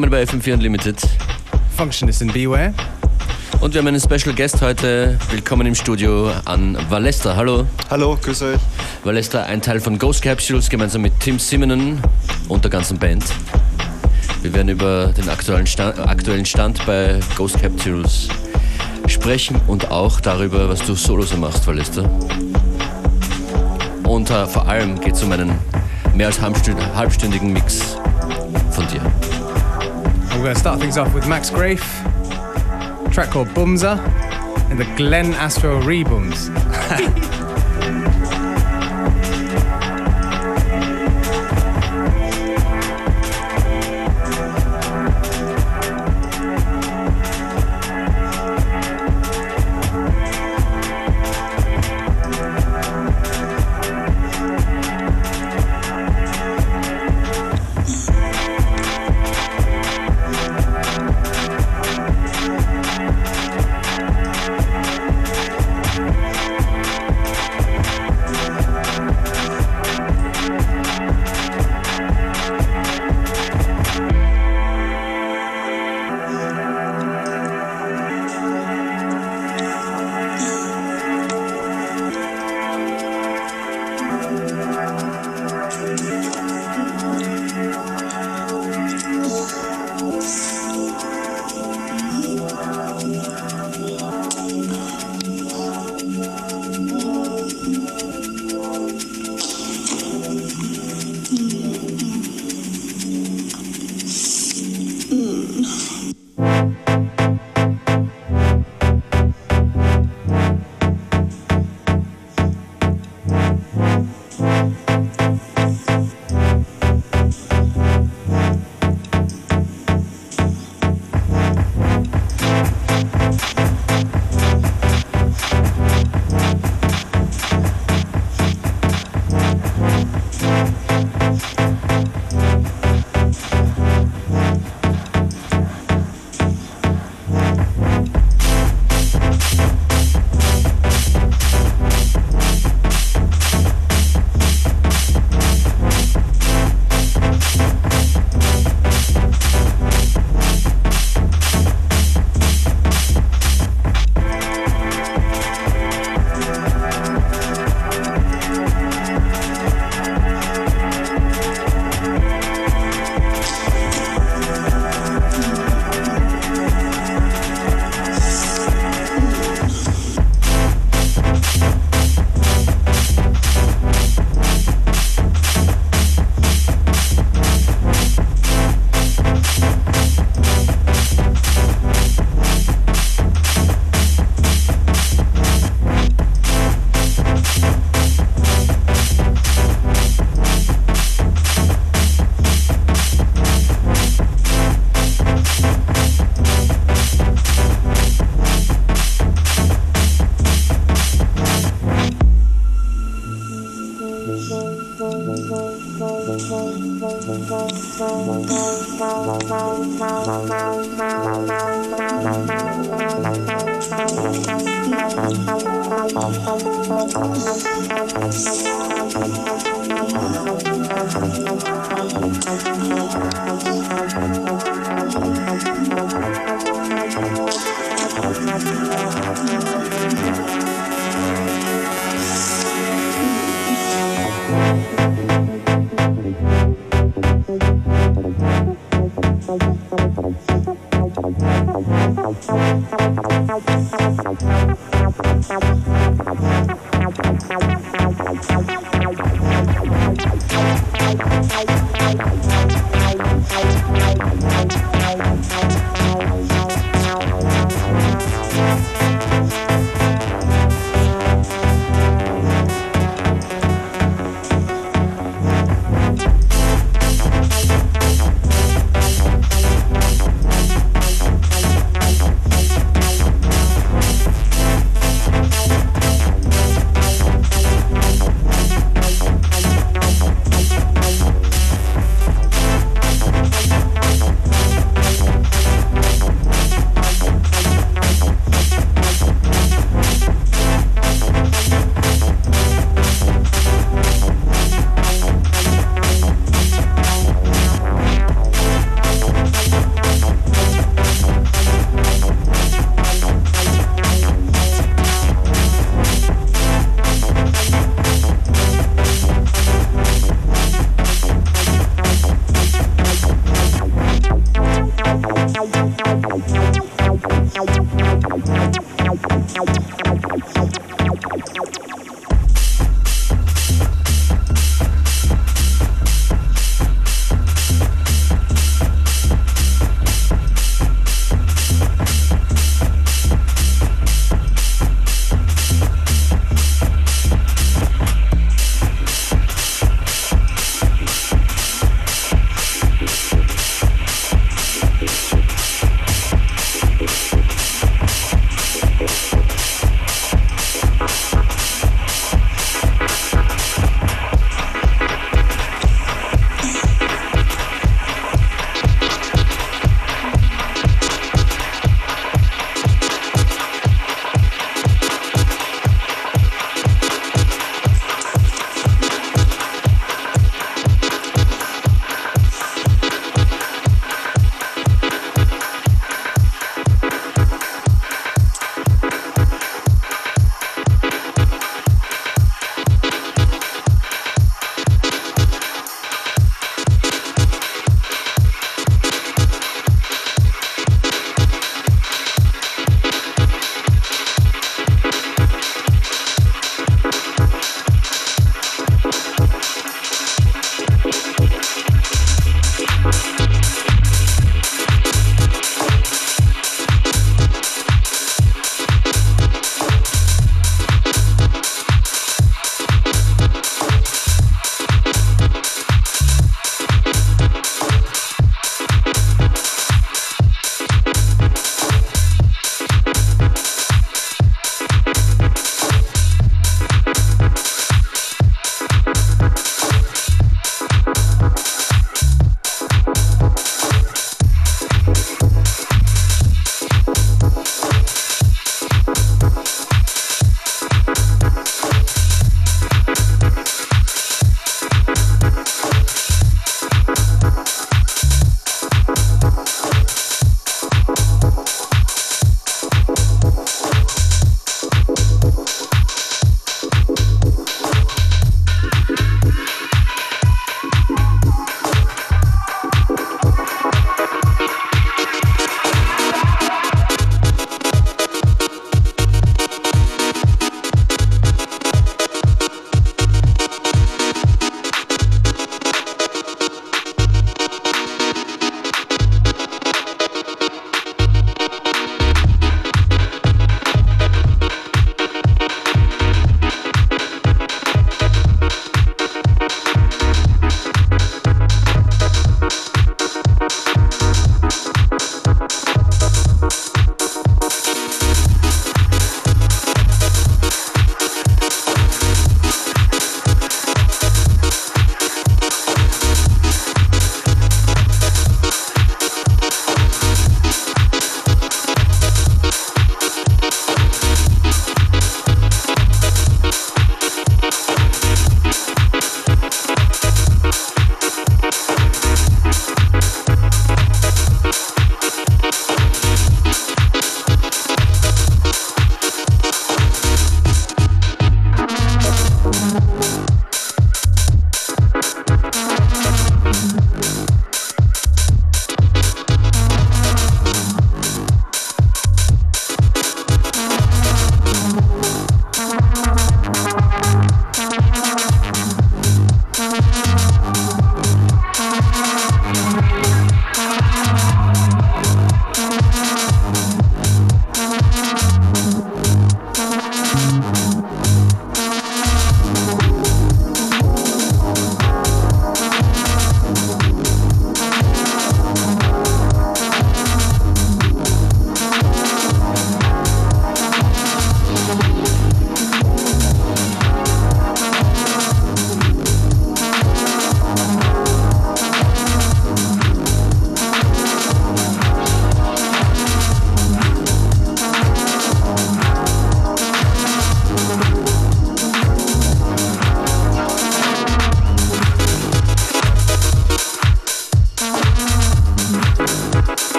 willkommen bei FM4 Unlimited. Functionist in Beware. Und wir haben einen Special Guest heute. Willkommen im Studio an Valestra. Hallo. Hallo, grüß euch. Valestra, ein Teil von Ghost Capsules, gemeinsam mit Tim Simonen und der ganzen Band. Wir werden über den aktuellen Stand, aktuellen Stand bei Ghost Capsules sprechen und auch darüber, was du solo so machst, Valestra. Und uh, vor allem geht es um einen mehr als halbstündigen Mix von dir. We're going to start things off with Max Grafe, track called Bumza, and the Glen Astro Rebums.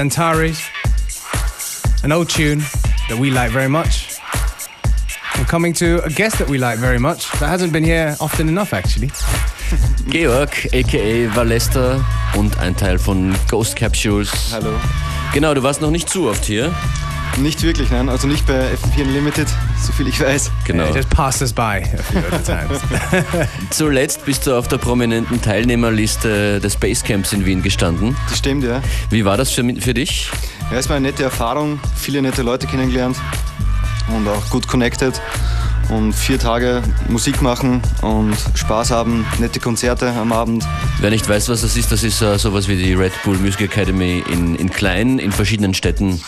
Antares, an old tune that we like very much. And coming to a guest that we like very much, that hasn't been here often enough actually. Georg, aka Valesta und ein Teil von Ghost Capsules. Hallo. Genau, du warst noch nicht zu oft hier. Nicht wirklich, nein. Also nicht bei FM4 Unlimited, so viel ich weiß. Genau. It just passed us by a few other times. Zuletzt bist du auf der prominenten Teilnehmerliste des Basecamps in Wien gestanden. Das stimmt, ja. Wie war das für, für dich? Ja, es war eine nette Erfahrung, viele nette Leute kennengelernt und auch gut connected. Und vier Tage Musik machen und Spaß haben, nette Konzerte am Abend. Wer nicht weiß, was das ist, das ist uh, sowas wie die Red Bull Music Academy in, in klein, in verschiedenen Städten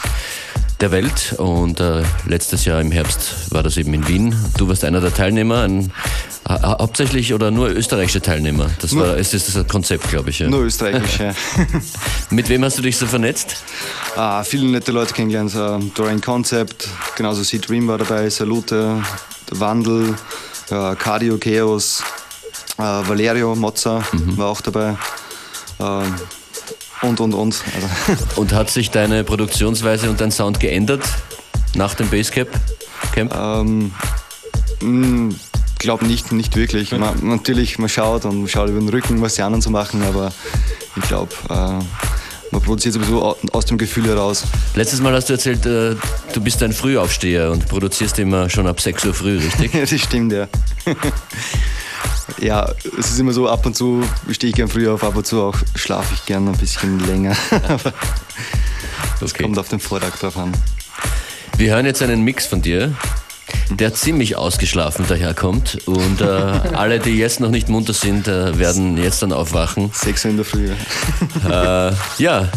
der Welt. Und äh, letztes Jahr im Herbst war das eben in Wien. Du warst einer der Teilnehmer, ein, ha hauptsächlich oder nur österreichische Teilnehmer. Das nur, war, es ist das Konzept, glaube ich. Ja. Nur österreichisch, ja. Mit wem hast du dich so vernetzt? Ah, viele nette Leute kennengelernt. Uh, Dorian Concept, genauso Seed Dream war dabei, Salute, Wandel, uh, Cardio Chaos, uh, Valerio Mozza mhm. war auch dabei. Und, und, und. Also. Und hat sich deine Produktionsweise und dein Sound geändert nach dem Basecamp? Camp? Ähm, hm, glaube nicht, nicht wirklich. Man, natürlich, man schaut und man schaut über den Rücken, was die anderen so machen, aber ich glaube, äh, man produziert sowieso aus dem Gefühl heraus. Letztes Mal hast du erzählt, äh, du bist ein Frühaufsteher und produzierst immer schon ab 6 Uhr früh, richtig? ja, das stimmt, ja. ja, es ist immer so, ab und zu stehe ich gern früher auf, ab und zu auch schlafe ich gern ein bisschen länger. Aber das okay. kommt auf den Vortrag drauf an. Wir hören jetzt einen Mix von dir, der ziemlich ausgeschlafen daherkommt. Und äh, alle, die jetzt noch nicht munter sind, äh, werden jetzt dann aufwachen. Sechs in der Früh. äh, ja.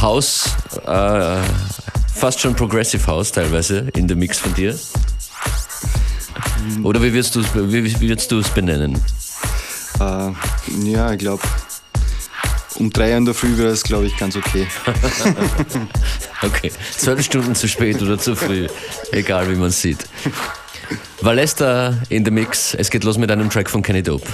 House, äh, fast schon Progressive House teilweise in dem Mix von dir. Oder wie wirst du es wie, wie würdest du es benennen? Äh, ja, ich glaube, um drei in der Früh wäre es, glaube ich, ganz okay. okay, zwölf Stunden zu spät oder zu früh, egal wie man es sieht. Valesta in the Mix. Es geht los mit einem Track von Kenny Dope.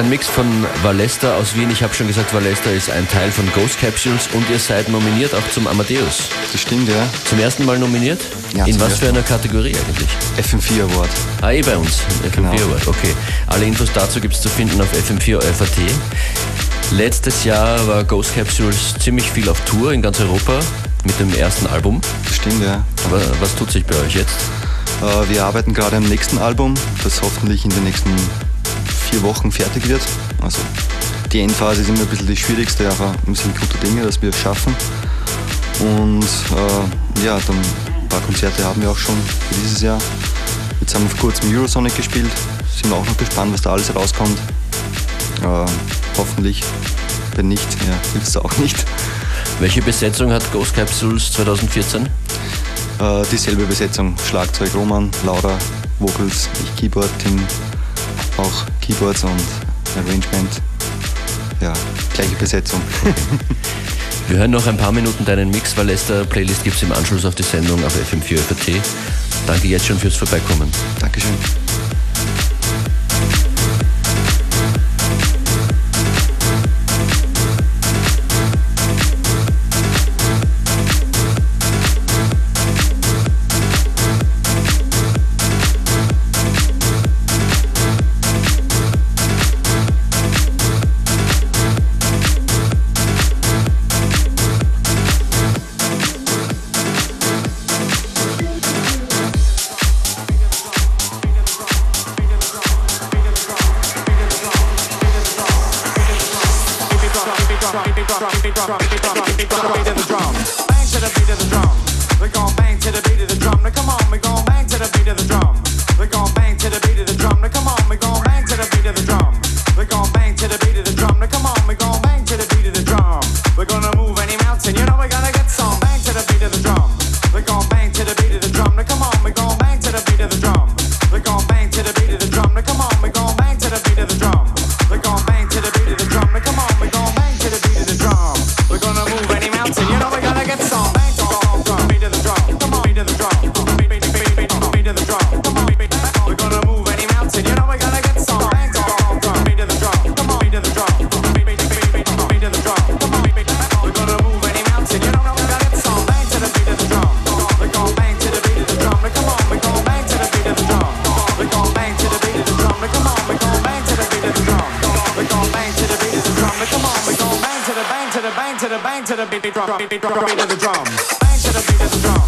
ein Mix von Valesta aus Wien. Ich habe schon gesagt, Valesta ist ein Teil von Ghost Capsules und ihr seid nominiert auch zum Amadeus. Das stimmt, ja. Zum ersten Mal nominiert? Ja. In was für einer Kategorie eigentlich? FM4 Award. Ah, eh bei uns. FM4 genau. Award, okay. Alle Infos dazu gibt es zu finden auf fm4.at. Letztes Jahr war Ghost Capsules ziemlich viel auf Tour in ganz Europa mit dem ersten Album. Das stimmt, ja. Aber was tut sich bei euch jetzt? Äh, wir arbeiten gerade am nächsten Album, das hoffentlich in den nächsten vier Wochen fertig wird. Also die Endphase ist immer ein bisschen die schwierigste, aber wir sind gute Dinge, dass wir es schaffen. Und äh, ja, dann ein paar Konzerte haben wir auch schon für dieses Jahr. Jetzt haben wir vor kurzem Eurosonic gespielt, sind wir auch noch gespannt, was da alles rauskommt. Äh, hoffentlich, wenn nicht, ja, hilft es auch nicht. Welche Besetzung hat Ghost Capsules 2014? Äh, dieselbe Besetzung, Schlagzeug Roman, Laura, Vocals, ich Keyboard, Tim, auch Keyboards und Arrangement. Ja, gleiche Besetzung. Wir hören noch ein paar Minuten deinen Mix, weil Esther Playlist gibt es im Anschluss auf die Sendung auf fm 4 Danke jetzt schon fürs Vorbeikommen. Dankeschön. drum, beat, Bang to the beat of the drum.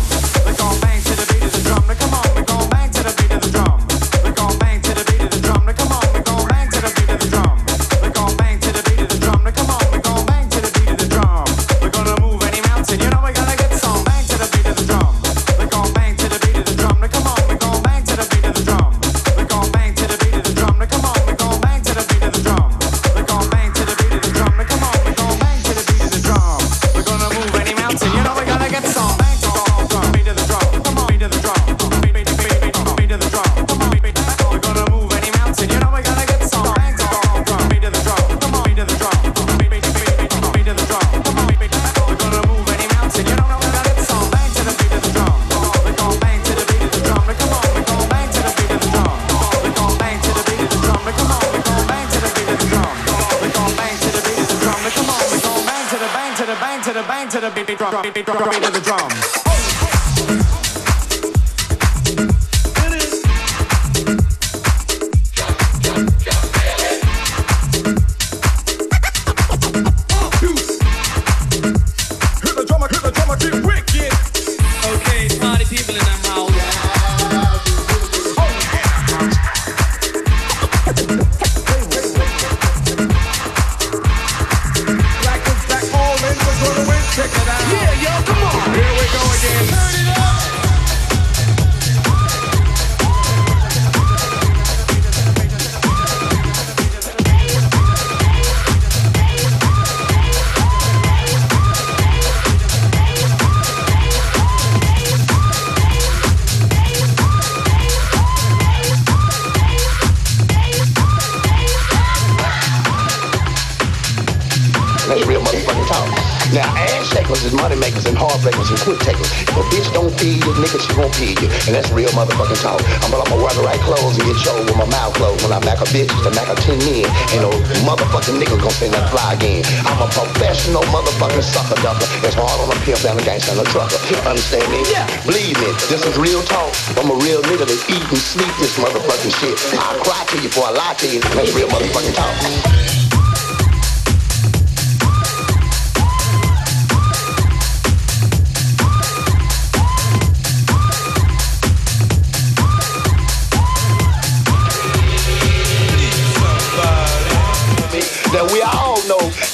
Money makers and heartbreakers and quick takers. If a bitch don't feed you, nigga, she won't feed you. And that's real motherfucking talk. I'm gonna wear the right clothes and get showed with my mouth closed. When I back a bitch to back a 10 men, ain't no motherfucking nigga gonna say that fly again. I'm a professional motherfucking sucker ducker. It's hard on a pimp and a gangster and a trucker. Understand me? Yeah. Believe me, this is real talk. I'm a real nigga that eat and sleep this motherfucking shit. I'll cry to you before I lie to you. That's real motherfucking talk.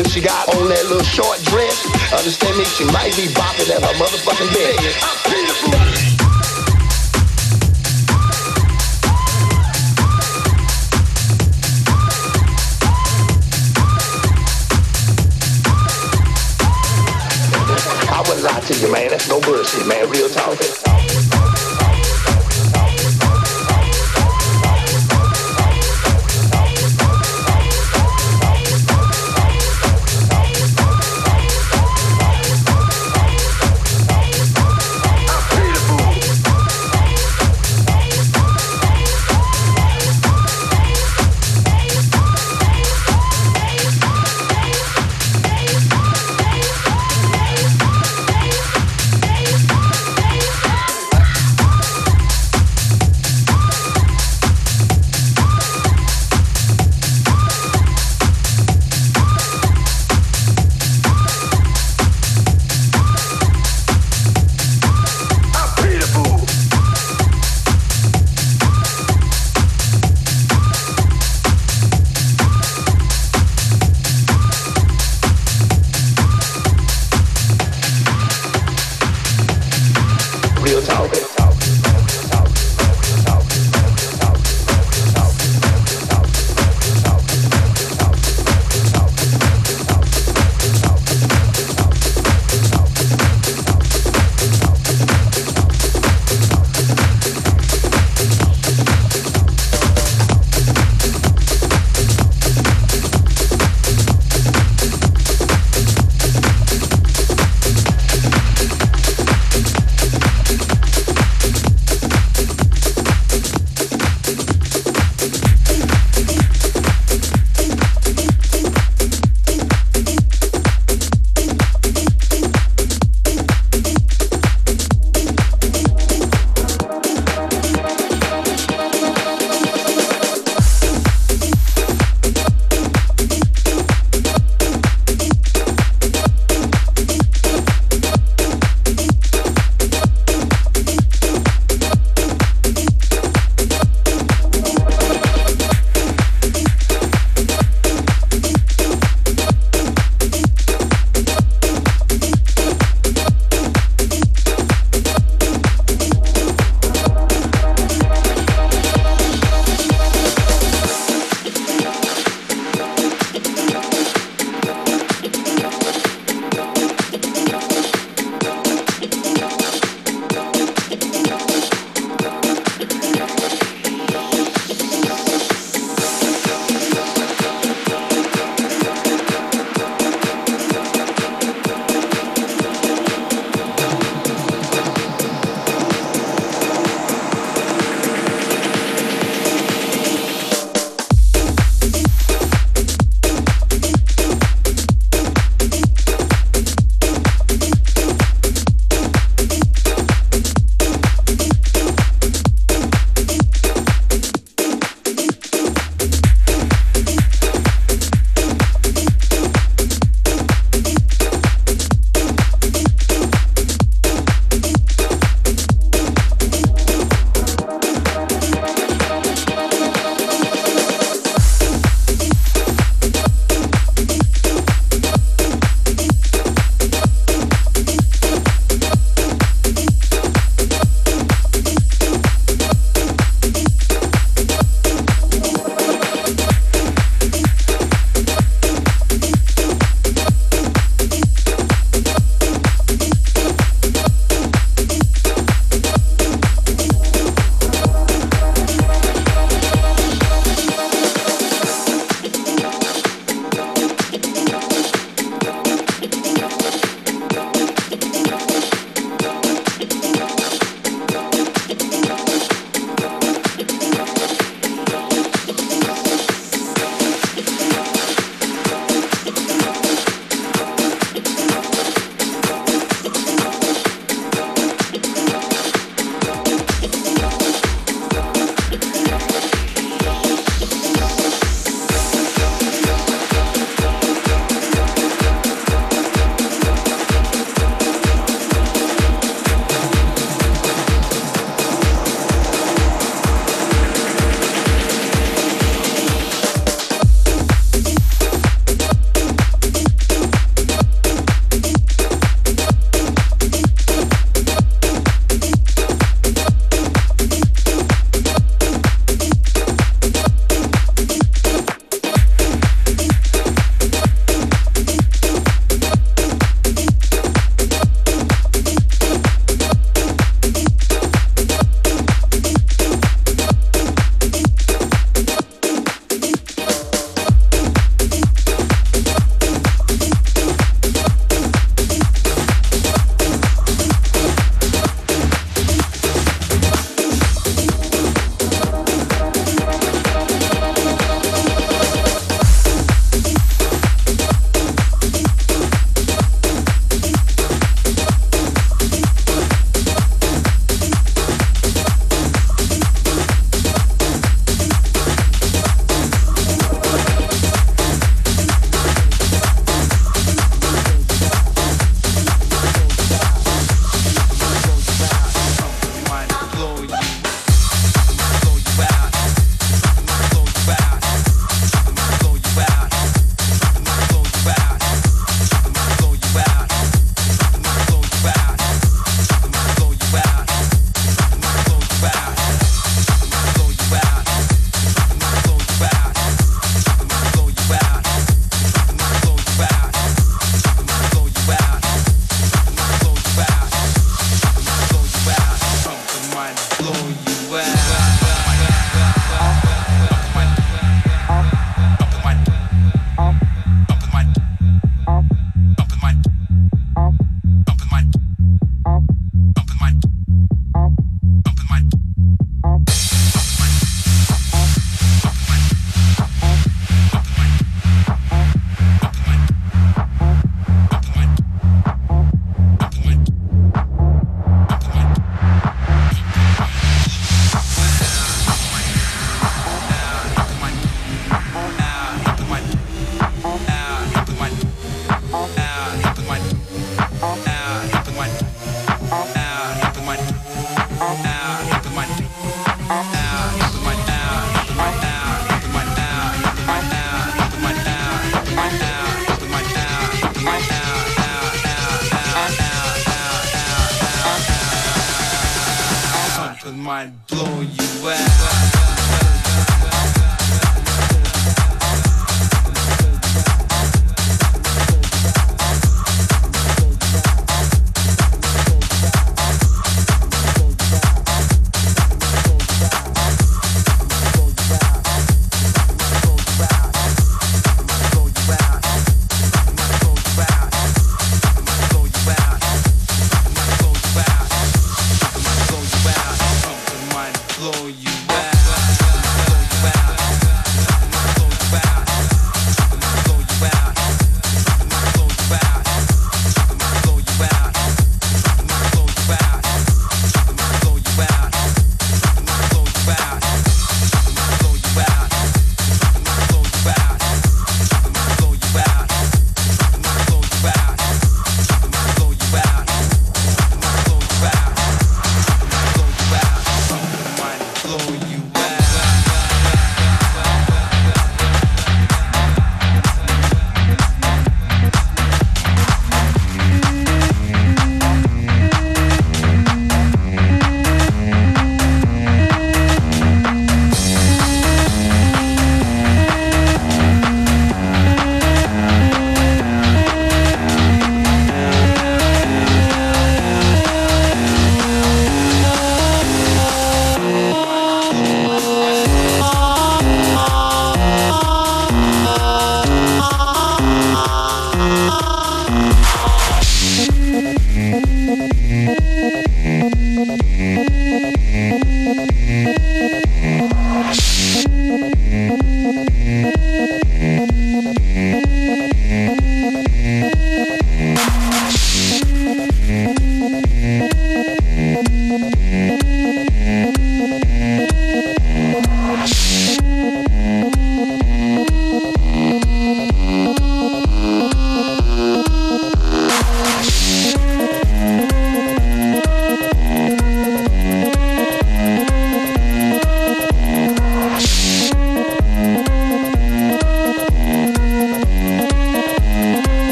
If she got on that little short dress, understand me, she might be bopping at her motherfucking bed. I wouldn't lie to you, man. That's no bullshit, man. Real talk. mind blowing you out.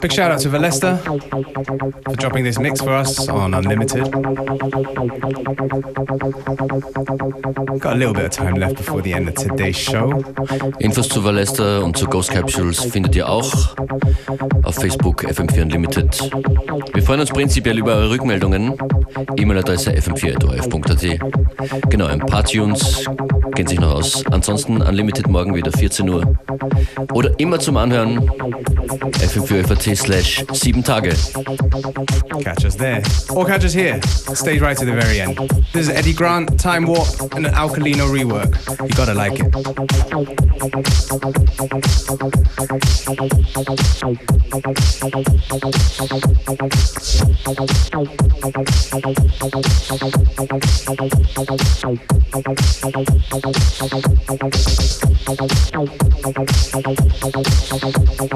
Big shout out to Valesta for dropping this mix for us on Unlimited. Got a little bit of time left before the end of today's show. Infos zu Valesta und zu Ghost Capsules findet ihr auch auf Facebook FM4 Unlimited. Wir freuen uns prinzipiell über eure Rückmeldungen. E-Mail-Adresse fm4.orf.at. Genau, ein paar Tunes gehen sich noch aus. Ansonsten Unlimited morgen wieder 14 Uhr. Oder immer zum Anhören FM4FAT slash 7 Tage. Catch us there. Or catch us here. Stay right to the very end. This is Eddie Grant, Time Warp, and an Alcalino rework. You gotta like it.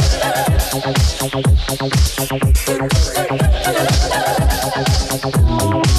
Thank you.